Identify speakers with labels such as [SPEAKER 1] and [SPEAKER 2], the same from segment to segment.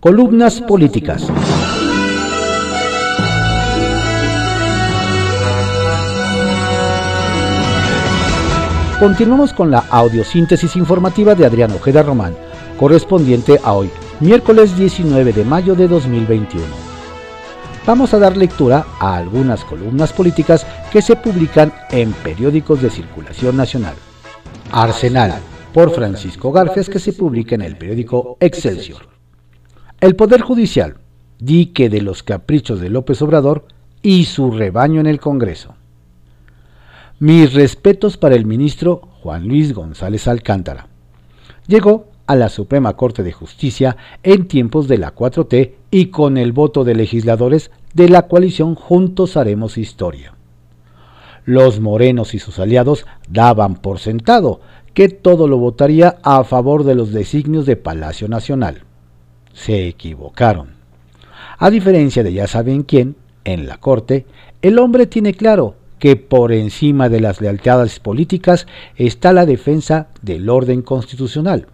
[SPEAKER 1] Columnas políticas. Continuamos con la audiosíntesis informativa de Adrián Ojeda Román, correspondiente a hoy, miércoles 19 de mayo de 2021. Vamos a dar lectura a algunas columnas políticas que se publican en periódicos de circulación nacional. Arsenal, por Francisco Garfias, que se publica en el periódico Excelsior. El Poder Judicial, dique de los caprichos de López Obrador y su rebaño en el Congreso. Mis respetos para el ministro Juan Luis González Alcántara. Llegó a la Suprema Corte de Justicia en tiempos de la 4T y con el voto de legisladores de la coalición Juntos Haremos Historia. Los morenos y sus aliados daban por sentado que todo lo votaría a favor de los designios de Palacio Nacional. Se equivocaron. A diferencia de ya saben quién, en la Corte, el hombre tiene claro que por encima de las lealtades políticas está la defensa del orden constitucional.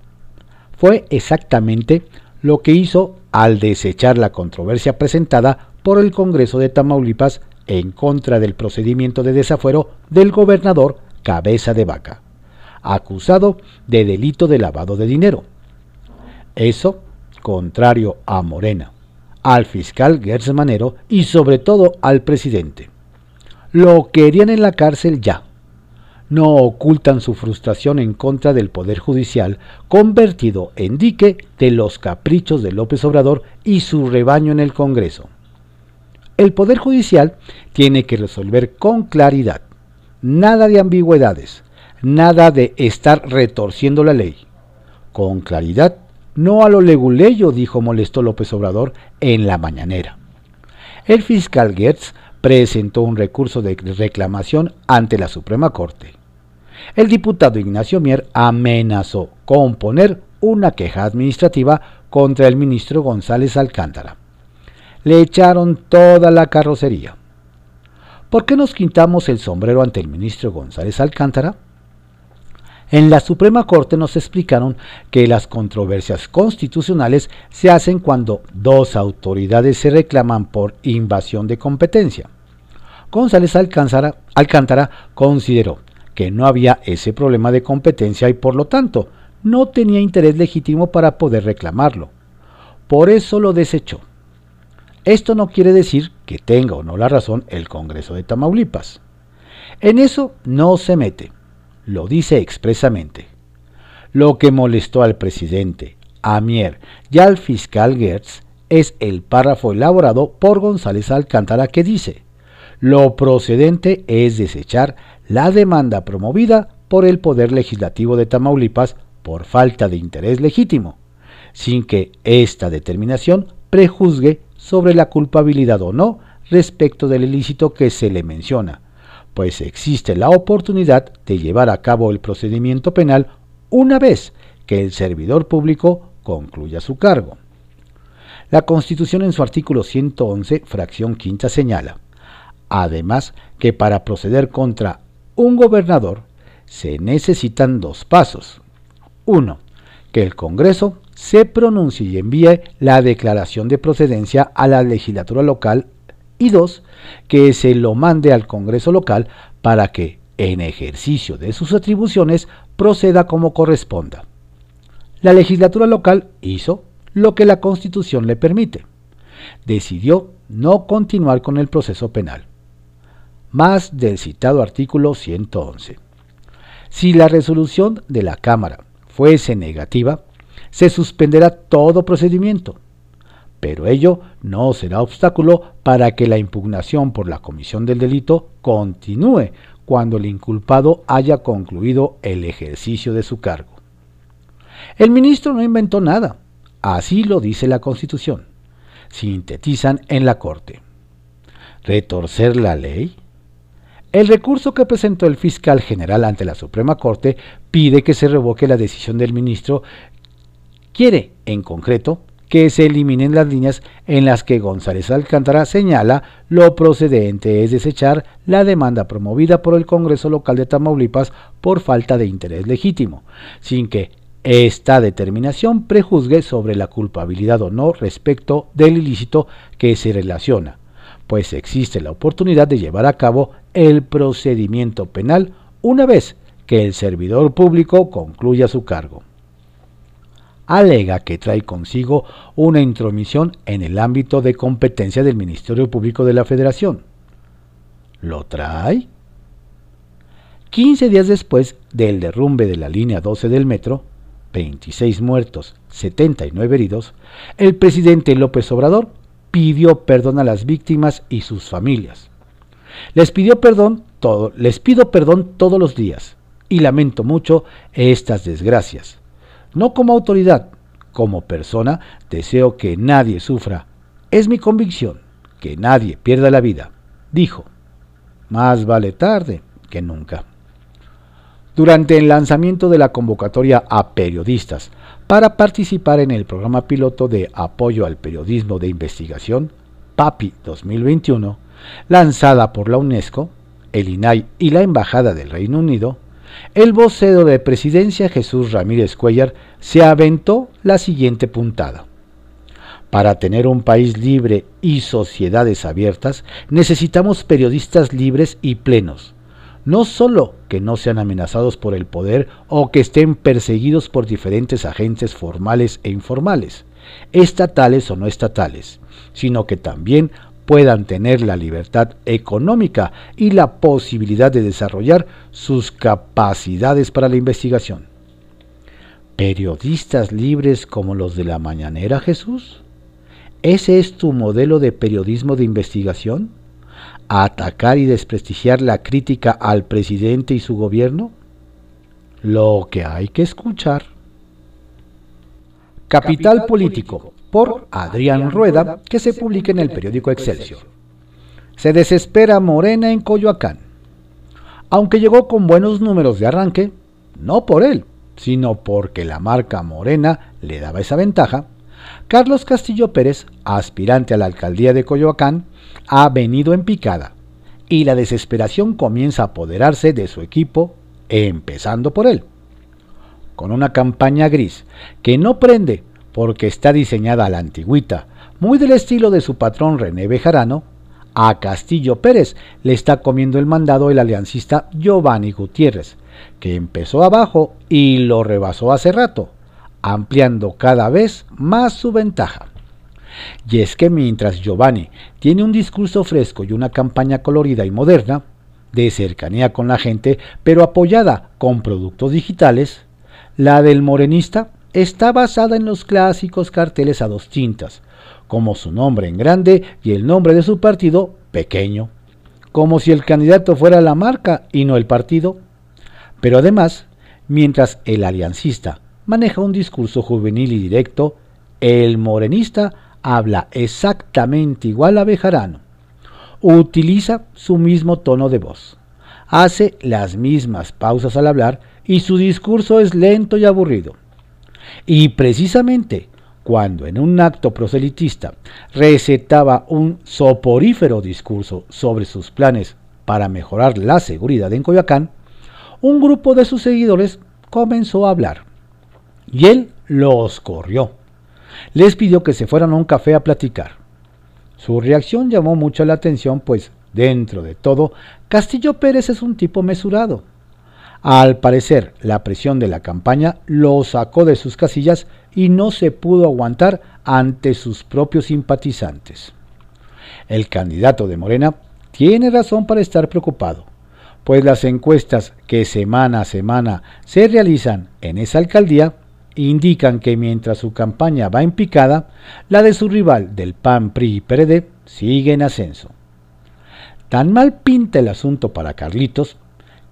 [SPEAKER 1] Fue exactamente lo que hizo al desechar la controversia presentada por el Congreso de Tamaulipas en contra del procedimiento de desafuero del gobernador Cabeza de Vaca, acusado de delito de lavado de dinero. Eso, contrario a Morena, al fiscal Gertz Manero y sobre todo al presidente. Lo querían en la cárcel ya. No ocultan su frustración en contra del Poder Judicial, convertido en dique de los caprichos de López Obrador y su rebaño en el Congreso. El Poder Judicial tiene que resolver con claridad, nada de ambigüedades, nada de estar retorciendo la ley. Con claridad, no a lo leguleyo, dijo molesto López Obrador en la mañanera. El fiscal Gertz presentó un recurso de reclamación ante la Suprema Corte. El diputado Ignacio Mier amenazó con poner una queja administrativa contra el ministro González Alcántara. Le echaron toda la carrocería. ¿Por qué nos quintamos el sombrero ante el ministro González Alcántara? En la Suprema Corte nos explicaron que las controversias constitucionales se hacen cuando dos autoridades se reclaman por invasión de competencia. González Alcántara, Alcántara consideró que no había ese problema de competencia y por lo tanto no tenía interés legítimo para poder reclamarlo. Por eso lo desechó. Esto no quiere decir que tenga o no la razón el Congreso de Tamaulipas. En eso no se mete lo dice expresamente. Lo que molestó al presidente, a Mier y al fiscal Gertz es el párrafo elaborado por González Alcántara que dice, lo procedente es desechar la demanda promovida por el Poder Legislativo de Tamaulipas por falta de interés legítimo, sin que esta determinación prejuzgue sobre la culpabilidad o no respecto del ilícito que se le menciona, pues existe la oportunidad de llevar a cabo el procedimiento penal una vez que el servidor público concluya su cargo. La Constitución en su artículo 111, fracción quinta, señala, además, que para proceder contra un gobernador se necesitan dos pasos. Uno, que el Congreso se pronuncie y envíe la declaración de procedencia a la legislatura local y dos, que se lo mande al Congreso local para que, en ejercicio de sus atribuciones, proceda como corresponda. La legislatura local hizo lo que la Constitución le permite. Decidió no continuar con el proceso penal. Más del citado artículo 111. Si la resolución de la Cámara fuese negativa, se suspenderá todo procedimiento pero ello no será obstáculo para que la impugnación por la comisión del delito continúe cuando el inculpado haya concluido el ejercicio de su cargo. El ministro no inventó nada, así lo dice la Constitución. Sintetizan en la Corte. ¿Retorcer la ley? El recurso que presentó el fiscal general ante la Suprema Corte pide que se revoque la decisión del ministro. Quiere, en concreto, que se eliminen las líneas en las que González Alcántara señala lo procedente es desechar la demanda promovida por el Congreso local de Tamaulipas por falta de interés legítimo, sin que esta determinación prejuzgue sobre la culpabilidad o no respecto del ilícito que se relaciona, pues existe la oportunidad de llevar a cabo el procedimiento penal una vez que el servidor público concluya su cargo. Alega que trae consigo una intromisión en el ámbito de competencia del Ministerio Público de la Federación. ¿Lo trae? 15 días después del derrumbe de la línea 12 del metro, 26 muertos, 79 heridos, el presidente López Obrador pidió perdón a las víctimas y sus familias. Les pidió perdón todo, les pido perdón todos los días y lamento mucho estas desgracias. No como autoridad, como persona, deseo que nadie sufra. Es mi convicción que nadie pierda la vida, dijo. Más vale tarde que nunca. Durante el lanzamiento de la convocatoria a periodistas para participar en el programa piloto de apoyo al periodismo de investigación, PAPI 2021, lanzada por la UNESCO, el INAI y la Embajada del Reino Unido, el vocero de presidencia Jesús Ramírez Cuellar se aventó la siguiente puntada. Para tener un país libre y sociedades abiertas, necesitamos periodistas libres y plenos. No solo que no sean amenazados por el poder o que estén perseguidos por diferentes agentes formales e informales, estatales o no estatales, sino que también puedan tener la libertad económica y la posibilidad de desarrollar sus capacidades para la investigación. ¿Periodistas libres como los de la mañanera, Jesús? ¿Ese es tu modelo de periodismo de investigación? ¿Atacar y desprestigiar la crítica al presidente y su gobierno? Lo que hay que escuchar. Capital Político por Adrián Rueda, que se publica en el periódico Excelsior. Se desespera Morena en Coyoacán. Aunque llegó con buenos números de arranque, no por él, sino porque la marca Morena le daba esa ventaja, Carlos Castillo Pérez, aspirante a la alcaldía de Coyoacán, ha venido en picada y la desesperación comienza a apoderarse de su equipo, empezando por él. Con una campaña gris que no prende porque está diseñada a la antigüita, muy del estilo de su patrón René Bejarano, a Castillo Pérez le está comiendo el mandado el aliancista Giovanni Gutiérrez, que empezó abajo y lo rebasó hace rato, ampliando cada vez más su ventaja. Y es que mientras Giovanni tiene un discurso fresco y una campaña colorida y moderna, de cercanía con la gente, pero apoyada con productos digitales, la del morenista está basada en los clásicos carteles a dos tintas, como su nombre en grande y el nombre de su partido pequeño, como si el candidato fuera la marca y no el partido. Pero además, mientras el aliancista maneja un discurso juvenil y directo, el morenista habla exactamente igual a Bejarano. Utiliza su mismo tono de voz. Hace las mismas pausas al hablar y su discurso es lento y aburrido. Y precisamente cuando en un acto proselitista recetaba un soporífero discurso sobre sus planes para mejorar la seguridad en Coyoacán, un grupo de sus seguidores comenzó a hablar. Y él los corrió. Les pidió que se fueran a un café a platicar. Su reacción llamó mucho la atención, pues, dentro de todo, Castillo Pérez es un tipo mesurado al parecer, la presión de la campaña lo sacó de sus casillas y no se pudo aguantar ante sus propios simpatizantes. El candidato de Morena tiene razón para estar preocupado, pues las encuestas que semana a semana se realizan en esa alcaldía indican que mientras su campaña va en picada, la de su rival del PAN, PRI y PRD sigue en ascenso. Tan mal pinta el asunto para Carlitos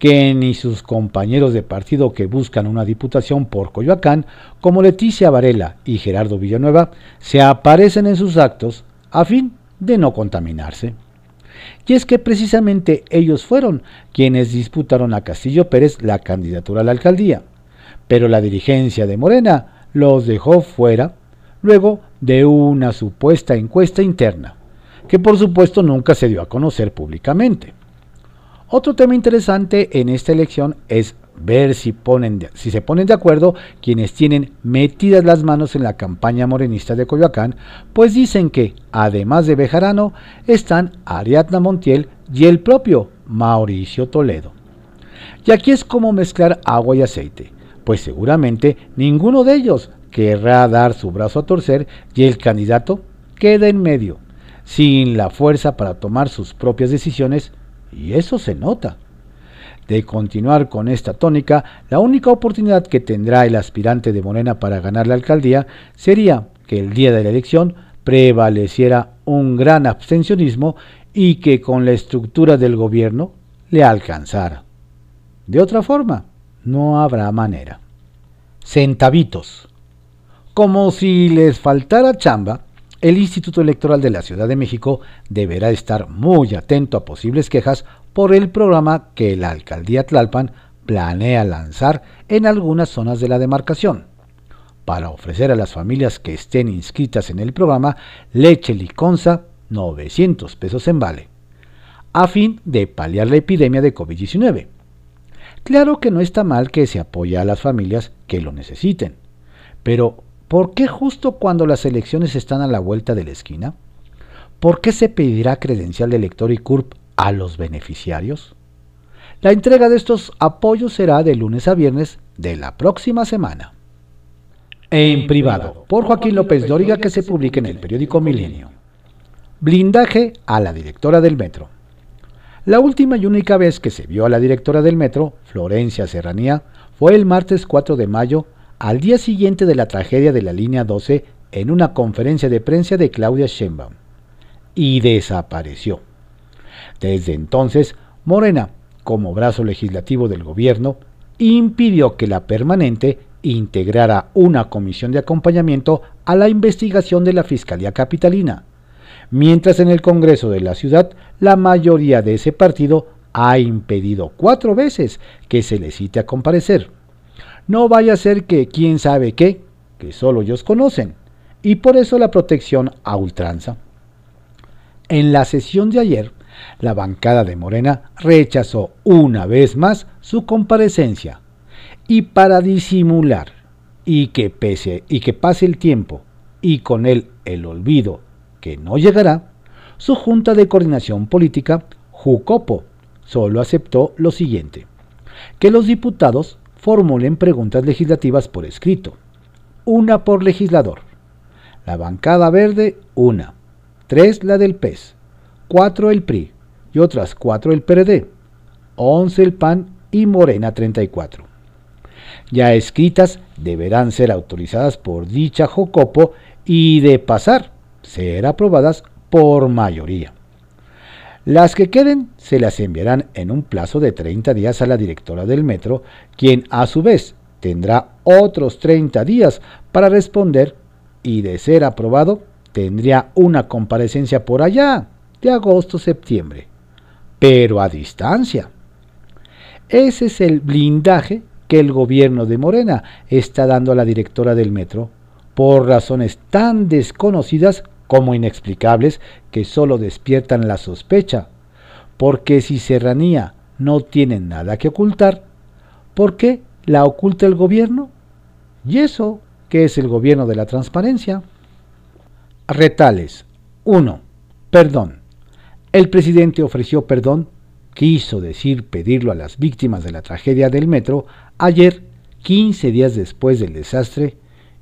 [SPEAKER 1] que ni sus compañeros de partido que buscan una diputación por Coyoacán, como Leticia Varela y Gerardo Villanueva, se aparecen en sus actos a fin de no contaminarse. Y es que precisamente ellos fueron quienes disputaron a Castillo Pérez la candidatura a la alcaldía, pero la dirigencia de Morena los dejó fuera luego de una supuesta encuesta interna, que por supuesto nunca se dio a conocer públicamente. Otro tema interesante en esta elección es ver si, se ponen de acuerdo quienes tienen metidas las manos en la campaña morenista de Coyoacán, pues dicen que, además de Bejarano, están Ariadna Montiel y el propio Mauricio Toledo. Y aquí es como mezclar agua y aceite, pues seguramente ninguno de ellos querrá dar su brazo a torcer y el candidato queda en medio, sin la fuerza para tomar sus propias decisiones, y eso se nota. De continuar con esta tónica, la única oportunidad que tendrá el aspirante de Morena para ganar la alcaldía sería que el día de la elección prevaleciera un gran abstencionismo y que con la estructura del gobierno le alcanzara. De otra forma, no habrá manera. Centavitos. Como si les faltara chamba, el Instituto Electoral de la Ciudad de México deberá estar muy atento a posibles quejas por el programa que la alcaldía Tlalpan planea lanzar en algunas zonas de la demarcación, para ofrecer a las familias que estén inscritas en el programa leche liconza 900 pesos en vale, a fin de paliar la epidemia de COVID-19. Claro que no está mal que se apoye a las familias que lo necesiten, pero ¿por qué justo cuando las elecciones están a la vuelta de la esquina? ¿Por qué se pedirá credencial de elector y CURP a los beneficiarios? La entrega de estos apoyos será de lunes a viernes de la próxima semana. En privado, por Joaquín López Dóriga, que se publique en el periódico Milenio. Blindaje a la directora del metro. La última y única vez que se vio a la directora del metro, Florencia Serranía, fue el martes 4 de mayo, al día siguiente de la tragedia de la línea 12, en una conferencia de prensa de Claudia Sheinbaum. Y desapareció. Desde entonces, Morena, como brazo legislativo del gobierno, impidió que la permanente integrara una comisión de acompañamiento a la investigación de la Fiscalía Capitalina mientras en el Congreso de la ciudad la mayoría de ese partido ha impedido cuatro veces que se le cite a comparecer. No vaya a ser que quién sabe qué, que solo ellos conocen, y por eso la protección a ultranza. En la sesión de ayer, la bancada de Morena rechazó una vez más su comparecencia, y para disimular y que pese y que pase el tiempo y con él el olvido que no llegará, su Junta de Coordinación Política, JUCOPO, solo aceptó lo siguiente, que los diputados formulen preguntas legislativas por escrito, una por legislador. La bancada verde, una. Tres la del PES, cuatro el PRI y otras cuatro el PRD, once el PAN y Morena 34. Ya escritas deberán ser autorizadas por dicha JOCOPO y de pasar ser aprobadas por mayoría. Las que queden se las enviarán en un plazo de 30 días a la directora del metro, quien a su vez tendrá otros 30 días para responder y de ser aprobado tendría una comparecencia por allá de agosto-septiembre, pero a distancia. Ese es el blindaje que el gobierno de Morena está dando a la directora del metro por razones tan desconocidas como inexplicables que solo despiertan la sospecha, porque si Serranía no tiene nada que ocultar, ¿por qué la oculta el gobierno? ¿Y eso qué es el gobierno de la transparencia? Retales 1. Perdón. El presidente ofreció perdón, quiso decir pedirlo a las víctimas de la tragedia del metro ayer, 15 días después del desastre,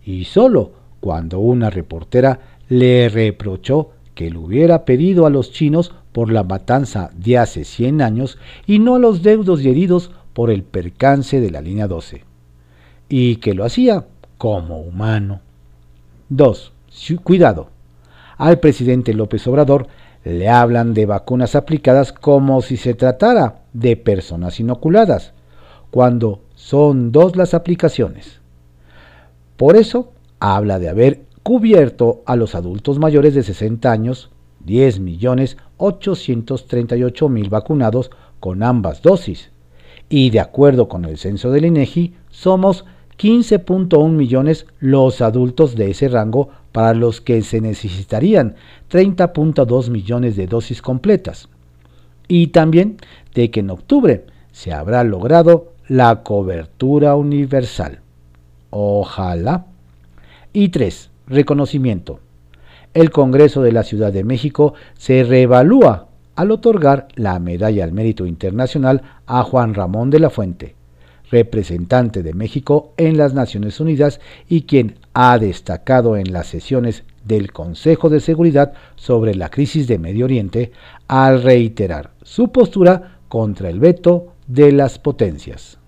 [SPEAKER 1] y solo cuando una reportera le reprochó que lo hubiera pedido a los chinos por la matanza de hace 100 años y no a los deudos y heridos por el percance de la línea 12, y que lo hacía como humano. 2. Cuidado. Al presidente López Obrador le hablan de vacunas aplicadas como si se tratara de personas inoculadas, cuando son dos las aplicaciones. Por eso habla de haber cubierto a los adultos mayores de 60 años, 10.838.000 vacunados con ambas dosis. Y de acuerdo con el censo del INEGI, somos 15.1 millones los adultos de ese rango para los que se necesitarían 30.2 millones de dosis completas. Y también de que en octubre se habrá logrado la cobertura universal. Ojalá. Y 3. Reconocimiento. El Congreso de la Ciudad de México se reevalúa al otorgar la Medalla al Mérito Internacional a Juan Ramón de la Fuente, representante de México en las Naciones Unidas y quien ha destacado en las sesiones del Consejo de Seguridad sobre la crisis de Medio Oriente al reiterar su postura contra el veto de las potencias.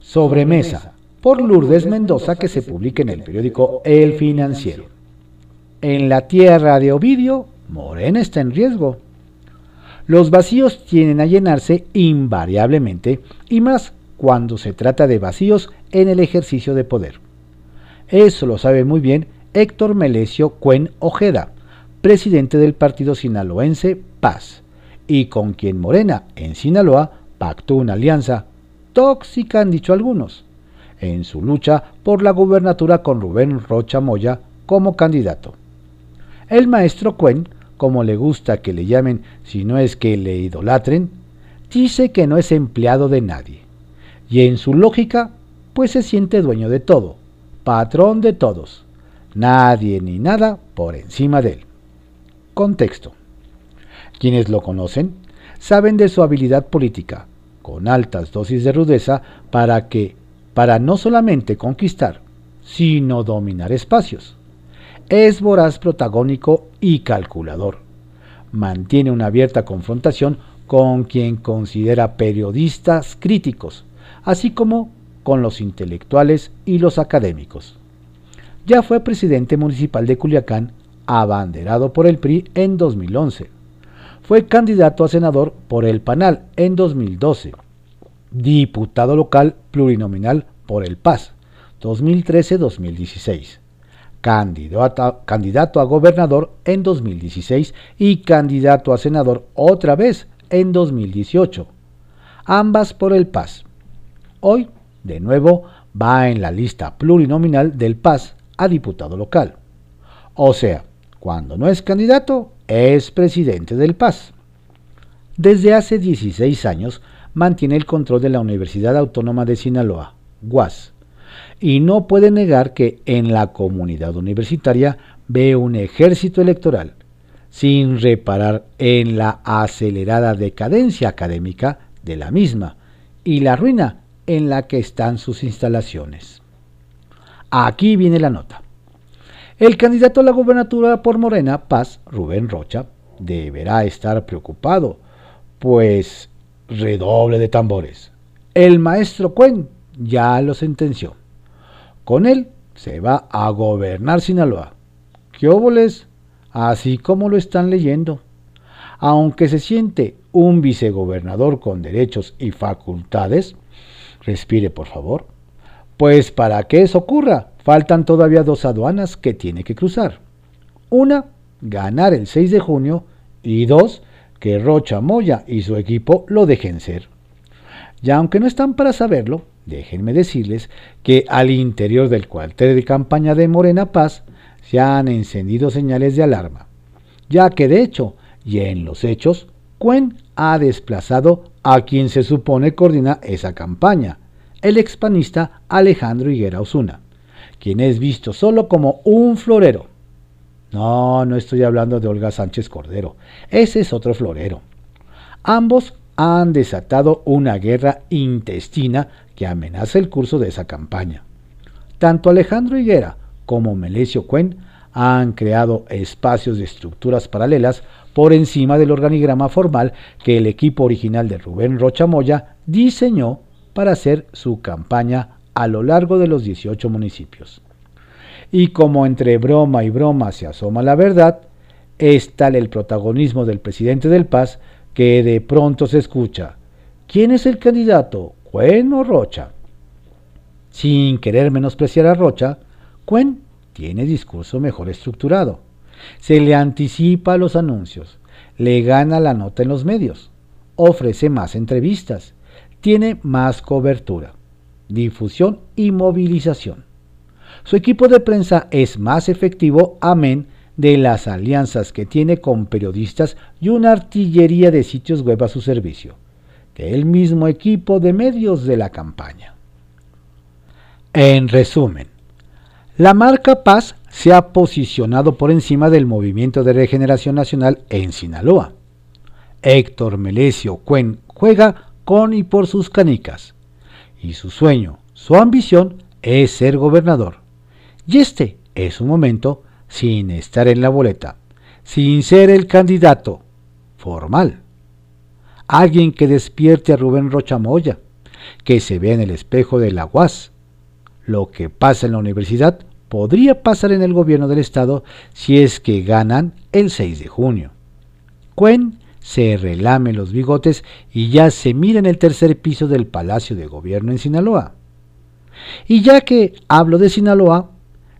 [SPEAKER 1] Sobremesa por Lourdes Mendoza que se publica en el periódico El Financiero. En la tierra de Ovidio, Morena está en riesgo. Los vacíos tienen a llenarse invariablemente y más cuando se trata de vacíos en el ejercicio de poder. Eso lo sabe muy bien Héctor Melesio Cuen Ojeda, presidente del partido sinaloense Paz, y con quien Morena en Sinaloa pactó una alianza tóxica, han dicho algunos, en su lucha por la gubernatura con Rubén Rocha Moya como candidato. El maestro Cuen, como le gusta que le llamen si no es que le idolatren, dice que no es empleado de nadie, y en su lógica, pues se siente dueño de todo, patrón de todos, nadie ni nada por encima de él. Contexto. Quienes lo conocen saben de su habilidad política, con altas dosis de rudeza, para que, para no solamente conquistar, sino dominar espacios. Es voraz protagónico y calculador. Mantiene una abierta confrontación con quien considera periodistas críticos, así como con los intelectuales y los académicos. Ya fue presidente municipal de Culiacán, abanderado por el PRI en 2011. Fue candidato a senador por el PANAL en 2012. Diputado local plurinominal por el PAS 2013-2016. Candidato, a gobernador en 2016 y candidato a senador otra vez en 2018. Ambas por el PAS. Hoy, de nuevo, va en la lista plurinominal del PAS a diputado local. O sea, cuando no es candidato, es presidente del PAS. Desde hace 16 años mantiene el control de la Universidad Autónoma de Sinaloa, UAS, y no puede negar que en la comunidad universitaria ve un ejército electoral, sin reparar en la acelerada decadencia académica de la misma y la ruina en la que están sus instalaciones. Aquí viene la nota. El candidato a la gubernatura por Morena, Paz, Rubén Rocha, deberá estar preocupado, pues redoble de tambores. El maestro Cuen ya lo sentenció. Con él se va a gobernar Sinaloa. ¿Qué óboles? Así como lo están leyendo. Aunque se siente un vicegobernador con derechos y facultades, respire por favor, pues para que eso ocurra, faltan todavía dos aduanas que tiene que cruzar. Una, ganar el 6 de junio y dos, que Rocha Moya y su equipo lo dejen ser. Y aunque no están para saberlo, déjenme decirles que al interior del cuartel de campaña de Morena Paz se han encendido señales de alarma, ya que de hecho, y en los hechos, Cuen ha desplazado a quien se supone coordina esa campaña, el expanista Alejandro Higuera Osuna, quien es visto solo como un florero. No, no estoy hablando de Olga Sánchez Cordero, ese es otro florero. Ambos han desatado una guerra intestina que amenaza el curso de esa campaña. Tanto Alejandro Higuera como Melesio Cuen han creado espacios de estructuras paralelas por encima del organigrama formal que el equipo original de Rubén Rocha Moya diseñó para hacer su campaña a lo largo de los 18 municipios. Y como entre broma y broma se asoma la verdad, es tal el protagonismo del presidente del Paz que de pronto se escucha, ¿quién es el candidato? ¿Cuen o Rocha? Sin querer menospreciar a Rocha, Cuen tiene discurso mejor estructurado. Se le anticipa los anuncios, le gana la nota en los medios, ofrece más entrevistas, tiene más cobertura, difusión y movilización. Su equipo de prensa es más efectivo, amén de las alianzas que tiene con periodistas y una artillería de sitios web a su servicio, que el mismo equipo de medios de la campaña. En resumen, la marca Paz se ha posicionado por encima del movimiento de regeneración nacional en Sinaloa. Héctor Melesio Cuen juega con y por sus canicas, y su sueño, su ambición es ser gobernador. Y este es su momento sin estar en la boleta, sin ser el candidato formal. Alguien que despierte a Rubén Rochamoya, que se vea en el espejo de la UAS. Lo que pasa en la universidad podría pasar en el gobierno del estado si es que ganan el 6 de junio. Cuen se relame los bigotes y ya se mira en el tercer piso del Palacio de Gobierno en Sinaloa. Y ya que hablo de Sinaloa,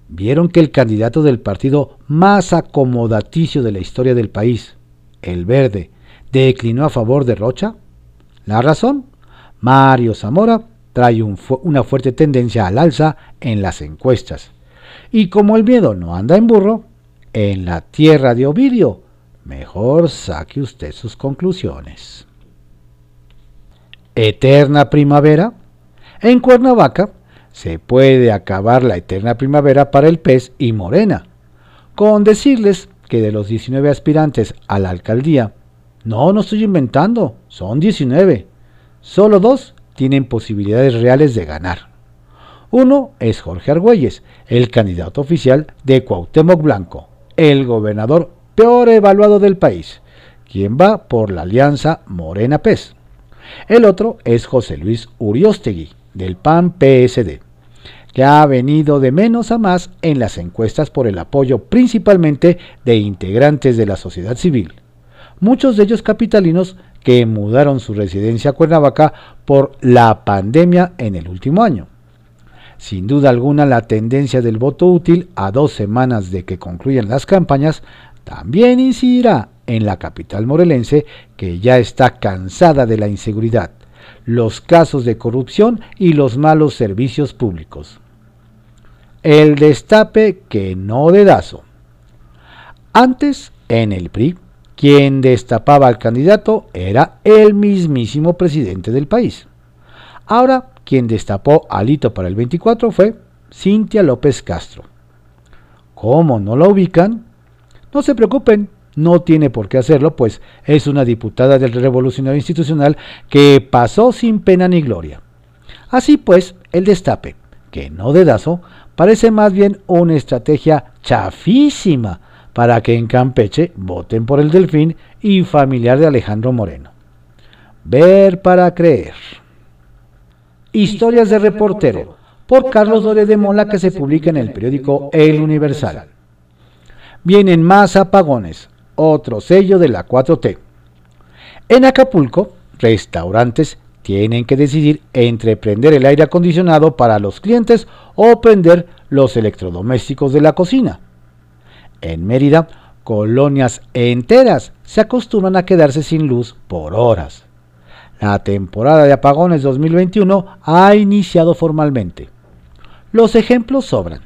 [SPEAKER 1] vieron que el candidato del partido más acomodaticio de la historia del país, el Verde, declinó a favor de Rocha. La razón, Mario Zamora trae una fuerte tendencia al alza en las encuestas. Y como el miedo no anda en burro, en la tierra de Ovidio, mejor saque usted sus conclusiones. Eterna primavera. En Cuernavaca se puede acabar la eterna primavera para el pez y Morena, con decirles que de los 19 aspirantes a la alcaldía, no, no estoy inventando, son 19, solo dos tienen posibilidades reales de ganar. Uno es Jorge Argüelles, el candidato oficial de Cuauhtémoc Blanco, el gobernador peor evaluado del país, quien va por la alianza Morena PES. El otro es José Luis Uriostegui, del PAN PSD que ha venido de menos a más en las encuestas por el apoyo principalmente de integrantes de la sociedad civil, muchos de ellos capitalinos que mudaron su residencia a Cuernavaca por la pandemia en el último año. Sin duda alguna la tendencia del voto útil a dos semanas de que concluyan las campañas también incidirá en la capital morelense que ya está cansada de la inseguridad, los casos de corrupción y los malos servicios públicos. El destape que no dedazo. Antes, en el PRI, quien destapaba al candidato era el mismísimo presidente del país. Ahora, quien destapó al hito para el 24 fue Cintia López Castro. ¿Cómo no la ubican? No se preocupen, no tiene por qué hacerlo, pues es una diputada del Revolucionario Institucional que pasó sin pena ni gloria. Así pues, el destape, que no dedazo, parece más bien una estrategia chafísima para que en Campeche voten por el Delfín y familiar de Alejandro Moreno. Ver para creer. Historias de reportero, por Carlos Dore de Mola, que se publica en el periódico El Universal. Vienen más apagones, otro sello de la 4T. En Acapulco, restaurantes tienen que decidir entre prender el aire acondicionado para los clientes o prender los electrodomésticos de la cocina. En Mérida, colonias enteras se acostumbran a quedarse sin luz por horas. La temporada de apagones 2021 ha iniciado formalmente. Los ejemplos sobran.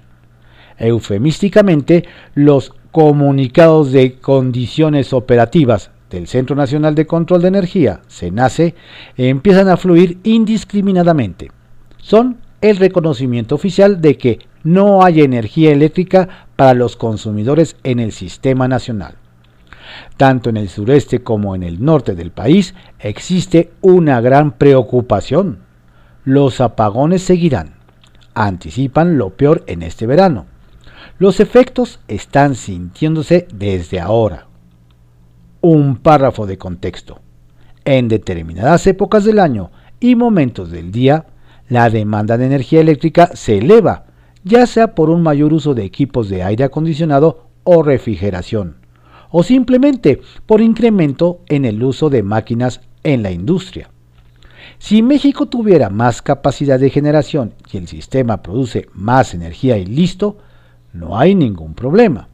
[SPEAKER 1] Eufemísticamente, los comunicados de condiciones operativas del Centro Nacional de Control de Energía, CENACE, empiezan a fluir indiscriminadamente. Son el reconocimiento oficial de que no hay energía eléctrica para los consumidores en el sistema nacional. Tanto en el sureste como en el norte del país existe una gran preocupación. Los apagones seguirán. Anticipan lo peor en este verano. Los efectos están sintiéndose desde ahora. Un párrafo de contexto. En determinadas épocas del año y momentos del día, la demanda de energía eléctrica se eleva, ya sea por un mayor uso de equipos de aire acondicionado o refrigeración, o simplemente por incremento en el uso de máquinas en la industria. Si México tuviera más capacidad de generación y el sistema produce más energía y listo, no hay ningún problema.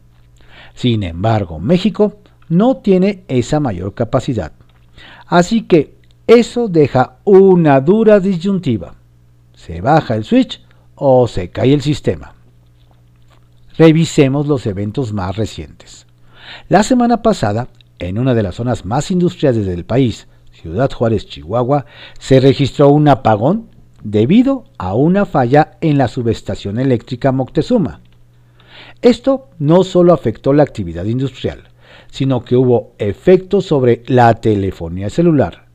[SPEAKER 1] Sin embargo, México no tiene esa mayor capacidad. Así que eso deja una dura disyuntiva. Se baja el switch o se cae el sistema. Revisemos los eventos más recientes. La semana pasada, en una de las zonas más industriales del país, Ciudad Juárez, Chihuahua, se registró un apagón debido a una falla en la subestación eléctrica Moctezuma. Esto no solo afectó la actividad industrial, sino que hubo efectos sobre la telefonía celular,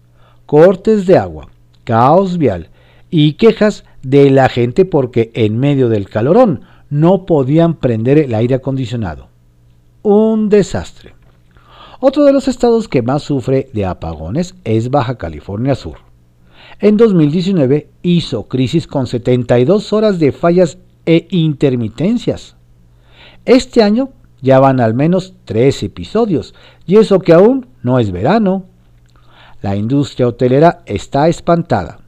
[SPEAKER 1] cortes de agua, caos vial y quejas de la gente porque en medio del calorón no podían prender el aire acondicionado. Un desastre. Otro de los estados que más sufre de apagones es Baja California Sur. En 2019 hizo crisis con 72 horas de fallas e intermitencias. Este año ya van al menos tres episodios, y eso que aún no es verano. La industria hotelera está espantada.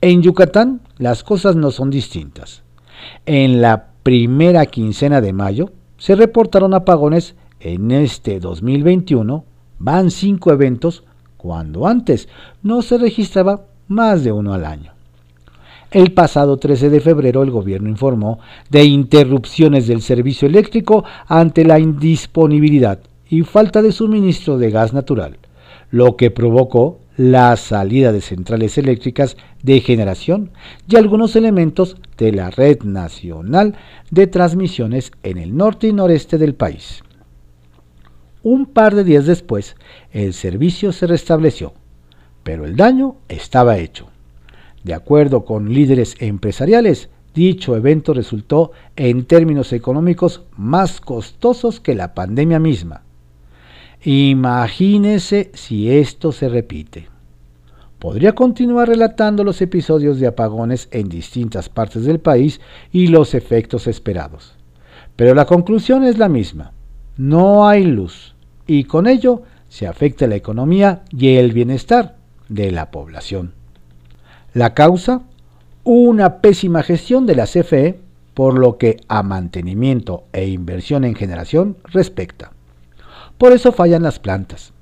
[SPEAKER 1] En Yucatán las cosas no son distintas. En la primera quincena de mayo se reportaron apagones en este 2021, van cinco eventos, cuando antes no se registraba más de uno al año. El pasado 13 de febrero el gobierno informó de interrupciones del servicio eléctrico ante la indisponibilidad y falta de suministro de gas natural, lo que provocó la salida de centrales eléctricas de generación y algunos elementos de la red nacional de transmisiones en el norte y noreste del país. Un par de días después, el servicio se restableció, pero el daño estaba hecho. De acuerdo con líderes empresariales, dicho evento resultó en términos económicos más costosos que la pandemia misma. Imagínese si esto se repite. Podría continuar relatando los episodios de apagones en distintas partes del país y los efectos esperados. Pero la conclusión es la misma. No hay luz y con ello se afecta la economía y el bienestar de la población. La causa, una pésima gestión de la CFE por lo que a mantenimiento e inversión en generación respecta. Por eso fallan las plantas.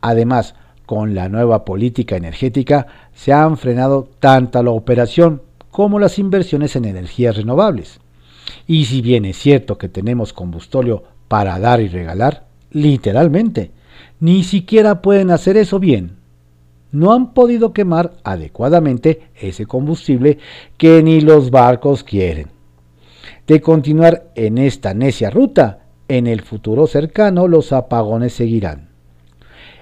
[SPEAKER 1] Además, con la nueva política energética se han frenado tanto la operación como las inversiones en energías renovables. Y si bien es cierto que tenemos combustóleo para dar y regalar, literalmente, ni siquiera pueden hacer eso bien no han podido quemar adecuadamente ese combustible que ni los barcos quieren. De continuar en esta necia ruta, en el futuro cercano los apagones seguirán.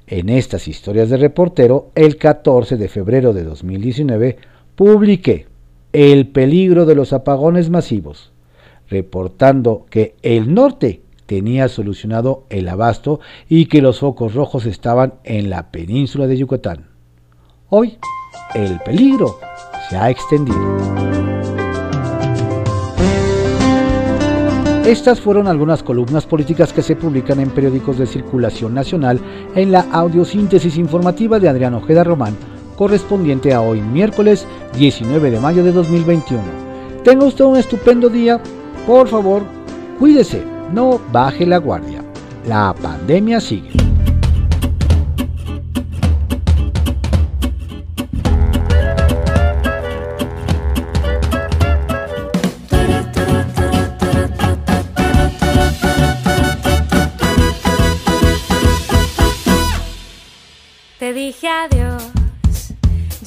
[SPEAKER 1] En estas historias de reportero, el 14 de febrero de 2019, publiqué El peligro de los apagones masivos, reportando que el norte tenía solucionado el abasto y que los focos rojos estaban en la península de Yucatán. Hoy el peligro se ha extendido. Estas fueron algunas columnas políticas que se publican en periódicos de circulación nacional en la audiosíntesis informativa de Adrián Ojeda Román, correspondiente a hoy miércoles 19 de mayo de 2021. Tenga usted un estupendo día. Por favor, cuídese, no baje la guardia. La pandemia sigue.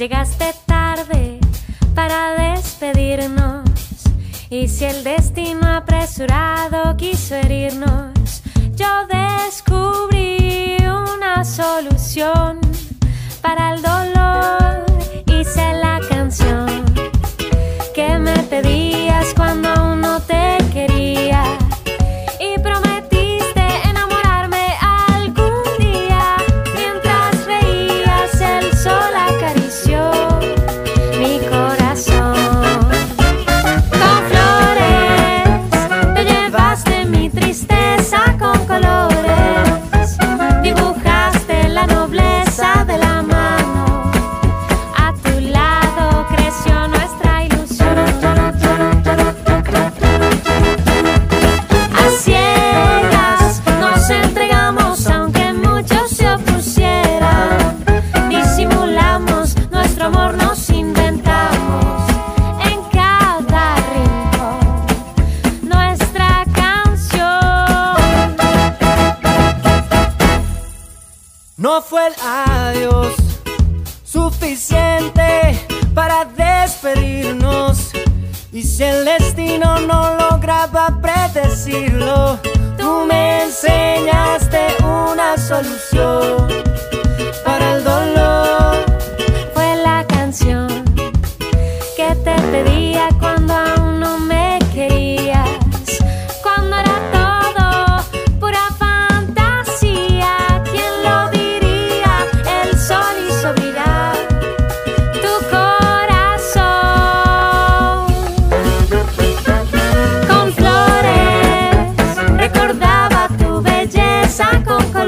[SPEAKER 2] Llegaste tarde para despedirnos y si el destino apresurado quiso herirnos, yo descubrí una solución para el dolor. Hice la canción que me pedías cuando aún no te quería.
[SPEAKER 3] con